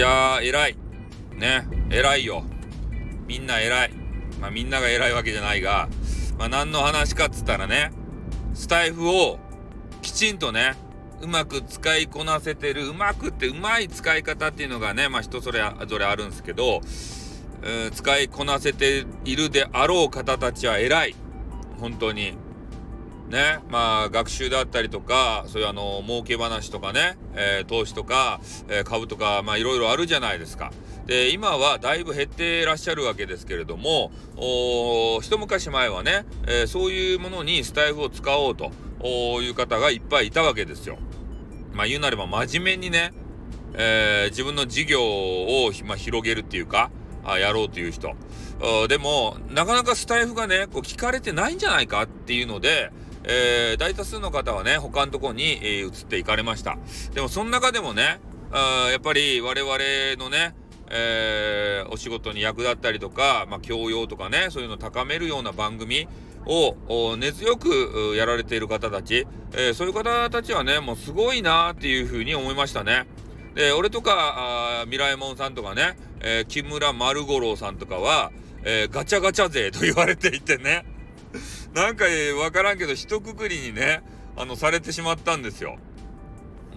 やー、偉い。ね、偉いよ。みんな偉い。まあみんなが偉いわけじゃないが、まあ何の話かっつったらね、スタイフをきちんとね、うまく使いこなせてる、うまくってうまい使い方っていうのがね、まあ人それぞれあるんですけど、使いこなせているであろう方たちは偉い。本当に。ね、まあ学習だったりとか、そういうあの、儲け話とかね、えー、投資とか、えー、株とか、まあいろいろあるじゃないですか。で、今はだいぶ減ってらっしゃるわけですけれども、お一昔前はね、えー、そういうものにスタイフを使おうという方がいっぱいいたわけですよ。まあ言うなれば真面目にね、え自分の事業を、まあ、広げるっていうか、あやろうという人。でも、なかなかスタイフがね、こう聞かれてないんじゃないかっていうので、えー、大多数の方はね、他のところに、えー、移っていかれました。でも、その中でもね、あやっぱり我々のね、えー、お仕事に役立ったりとか、まあ、教養とかね、そういうのを高めるような番組を根強くやられている方たち、えー、そういう方たちはね、もうすごいなっていうふうに思いましたね。で、俺とか、あミラエモンさんとかね、えー、木村丸五郎さんとかは、えー、ガチャガチャ勢と言われていてね、なんか、わからんけど、一括りにね、あの、されてしまったんですよ。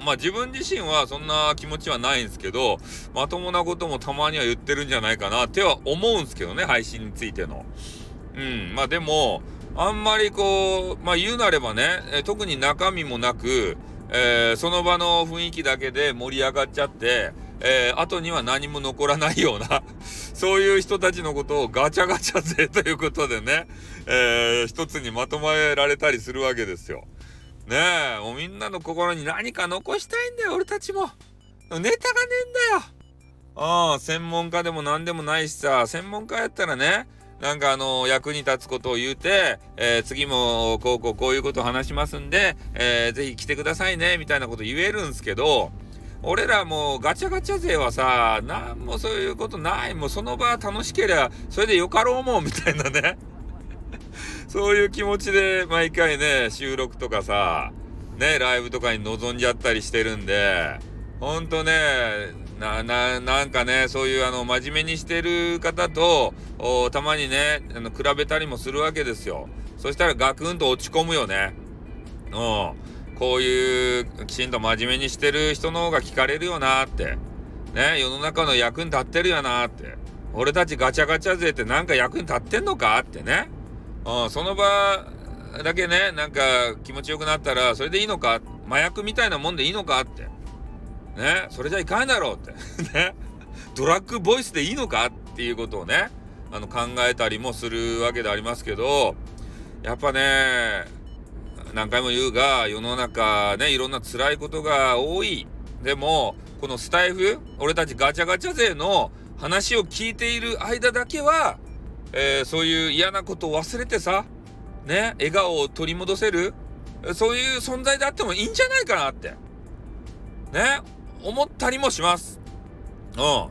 まあ自分自身はそんな気持ちはないんですけど、まともなこともたまには言ってるんじゃないかなっては思うんですけどね、配信についての。うん、まあでも、あんまりこう、まあ言うなればね、え特に中身もなく、えー、その場の雰囲気だけで盛り上がっちゃって、えー、後には何も残らないようなそういう人たちのことをガチャガチャ勢ということでね、えー、一つにまとめられたりするわけですよ。ねえ、もうみんなの心に何か残したいんだよ、俺たちも。ネタがねえんだよ。ああ、専門家でも何でもないしさ、専門家やったらね、なんかあの、役に立つことを言うて、えー、次もこうこうこういうことを話しますんで、えー、ぜひ来てくださいね、みたいなこと言えるんすけど、俺らもうガチャガチャ勢はさ、なんもそういうことない。もうその場楽しけりゃ、それでよかろうもん、みたいなね。そういう気持ちで毎回ね、収録とかさ、ね、ライブとかに臨んじゃったりしてるんで、ほんとね、な、な、なんかね、そういうあの、真面目にしてる方と、たまにね、あの、比べたりもするわけですよ。そしたらガクンと落ち込むよね。うん。こういうきちんと真面目にしてる人の方が聞かれるよなって。ね、世の中の役に立ってるよなって。俺たちガチャガチャ勢ってなんか役に立ってんのかってね。うん、その場だけね、なんか気持ちよくなったら、それでいいのか？麻薬みたいなもんでいいのかって。ね、それじゃいかんだろうって。ね。ドラッグボイスでいいのかっていうことをね、あの考えたりもするわけでありますけど、やっぱね、何回も言うが、世の中ね、いろんな辛いことが多い。でも、このスタイフ、俺たちガチャガチャ勢の話を聞いている間だけは、えー、そういう嫌なことを忘れてさ、ね、笑顔を取り戻せる、そういう存在であってもいいんじゃないかなって、ね、思ったりもします。うん。だか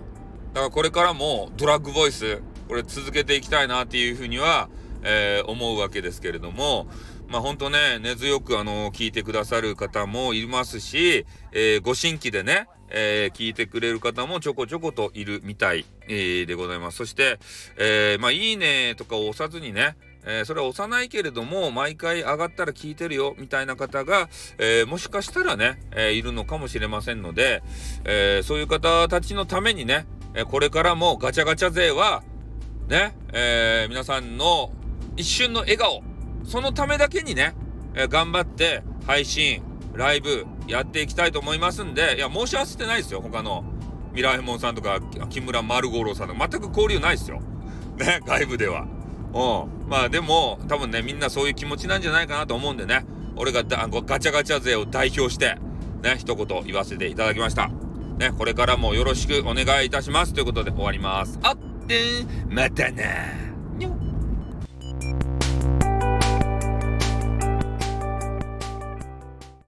らこれからもドラッグボイス、これ続けていきたいなっていうふうには、えー、思うわけですけれども、まあほんとね、根強くあの、聞いてくださる方もいますし、えー、ご新規でね、えー、聞いてくれる方もちょこちょこといるみたい、え、でございます。そして、え、まあいいねとかを押さずにね、えー、それは押さないけれども、毎回上がったら聞いてるよ、みたいな方が、えー、もしかしたらね、えー、いるのかもしれませんので、えそういう方たちのためにね、えこれからもガチャガチャ勢は、ね、え皆さんの一瞬の笑顔、そのためだけにね、え、頑張って配信、ライブやっていきたいと思いますんで、いや、申し合わせてないですよ。他のミラーヘモンさんとか、木村丸五郎さんとか、全く交流ないですよ。ね、外部では。うん。まあでも、多分ね、みんなそういう気持ちなんじゃないかなと思うんでね、俺がガチャガチャ勢を代表して、ね、一言言わせていただきました。ね、これからもよろしくお願いいたします。ということで終わります。あってまたな